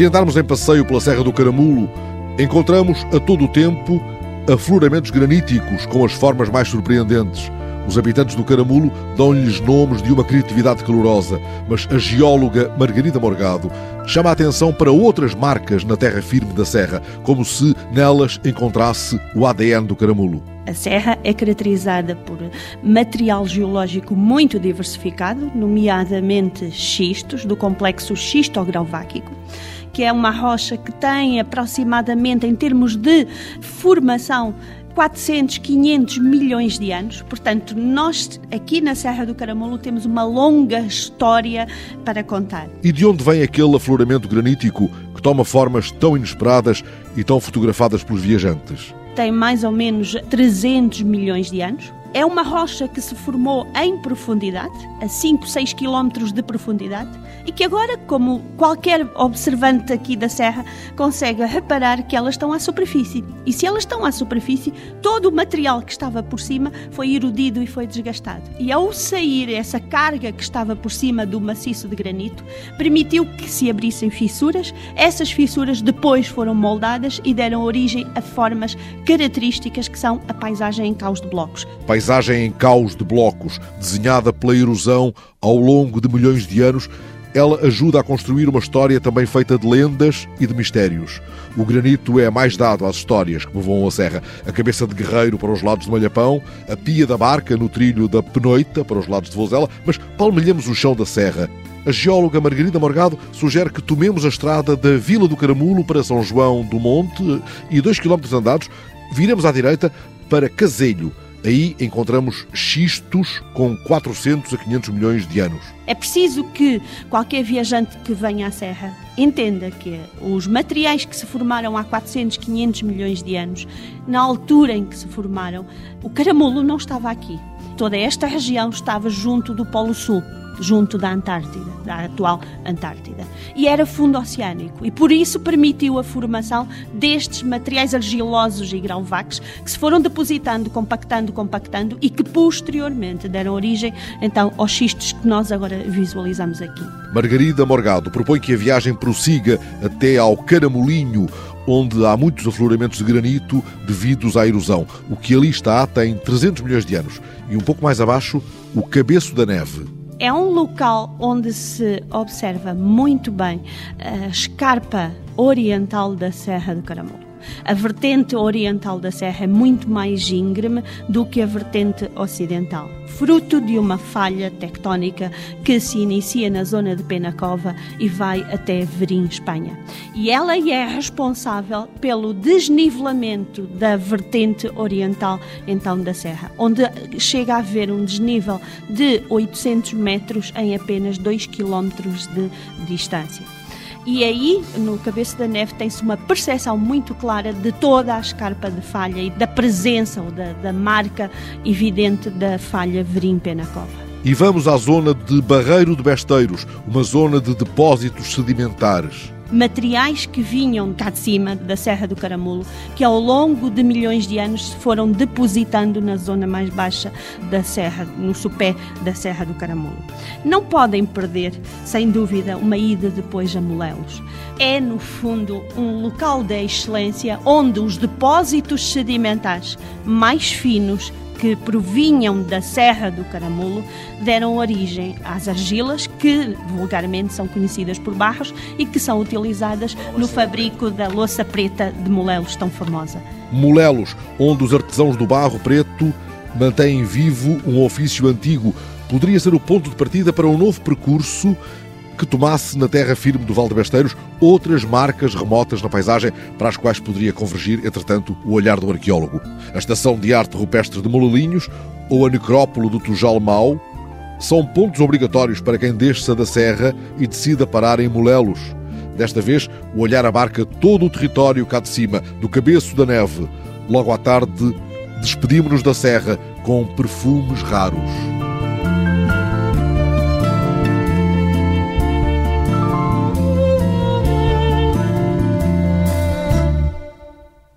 Se andarmos em passeio pela Serra do Caramulo, encontramos a todo o tempo afloramentos graníticos com as formas mais surpreendentes. Os habitantes do Caramulo dão-lhes nomes de uma criatividade calorosa, mas a geóloga Margarida Morgado chama a atenção para outras marcas na terra firme da serra, como se nelas encontrasse o ADN do Caramulo. A serra é caracterizada por material geológico muito diversificado, nomeadamente xistos, do complexo xistograuváquico, que é uma rocha que tem aproximadamente, em termos de formação, 400, 500 milhões de anos. Portanto, nós aqui na Serra do Caramulo temos uma longa história para contar. E de onde vem aquele afloramento granítico que toma formas tão inesperadas e tão fotografadas pelos viajantes? Tem mais ou menos 300 milhões de anos. É uma rocha que se formou em profundidade, a 5, 6 quilómetros de profundidade, e que agora, como qualquer observante aqui da Serra, consegue reparar que elas estão à superfície. E se elas estão à superfície, todo o material que estava por cima foi erudido e foi desgastado. E ao sair essa carga que estava por cima do maciço de granito, permitiu que se abrissem fissuras. Essas fissuras depois foram moldadas e deram origem a formas características que são a paisagem em caos de blocos paisagem em caos de blocos, desenhada pela erosão ao longo de milhões de anos, ela ajuda a construir uma história também feita de lendas e de mistérios. O granito é mais dado às histórias que povoam a serra. A cabeça de guerreiro para os lados de Malhapão, a pia da barca no trilho da Penoita para os lados de Vozela, mas palmilhamos o chão da serra. A geóloga Margarida Morgado sugere que tomemos a estrada da Vila do Caramulo para São João do Monte e dois quilómetros andados, viremos à direita para Caselho, Aí encontramos xistos com 400 a 500 milhões de anos. É preciso que qualquer viajante que venha à Serra entenda que os materiais que se formaram há 400, 500 milhões de anos, na altura em que se formaram, o caramulo não estava aqui. Toda esta região estava junto do Polo Sul junto da Antártida, da atual Antártida. E era fundo oceânico e por isso permitiu a formação destes materiais argilosos e grauvaques que se foram depositando, compactando, compactando e que posteriormente deram origem então aos xistos que nós agora visualizamos aqui. Margarida Morgado propõe que a viagem prossiga até ao Caramolinho, onde há muitos afloramentos de granito devidos à erosão. O que ali está tem 300 milhões de anos. E um pouco mais abaixo, o Cabeço da Neve, é um local onde se observa muito bem a escarpa oriental da Serra do Caramulo. A vertente oriental da serra é muito mais íngreme do que a vertente ocidental, fruto de uma falha tectónica que se inicia na zona de Penacova e vai até Verim, Espanha. E ela é responsável pelo desnivelamento da vertente oriental então da serra, onde chega a haver um desnível de 800 metros em apenas 2 quilómetros de distância. E aí, no Cabeça da Neve, tem-se uma percepção muito clara de toda a escarpa de falha e da presença ou da, da marca evidente da falha Verim-Penacova. E vamos à zona de Barreiro de Besteiros, uma zona de depósitos sedimentares materiais que vinham cá de cima, da Serra do Caramulo, que ao longo de milhões de anos se foram depositando na zona mais baixa da Serra, no sopé da Serra do Caramulo. Não podem perder, sem dúvida, uma ida depois a Molelos. É, no fundo, um local de excelência onde os depósitos sedimentares mais finos que provinham da Serra do Caramulo deram origem às argilas, que vulgarmente são conhecidas por barros e que são utilizadas no fabrico da louça preta de Molelos, tão famosa. Molelos, onde os artesãos do barro preto mantêm vivo um ofício antigo, poderia ser o ponto de partida para um novo percurso que tomasse na terra firme do Val de Besteiros outras marcas remotas na paisagem para as quais poderia convergir, entretanto, o olhar do arqueólogo. A Estação de Arte Rupestre de Molalinhos ou a Necrópole do Tujal Mau são pontos obrigatórios para quem desça da serra e decida parar em Molelos. Desta vez, o olhar abarca todo o território cá de cima, do cabeço da neve. Logo à tarde, despedimos-nos da serra com perfumes raros.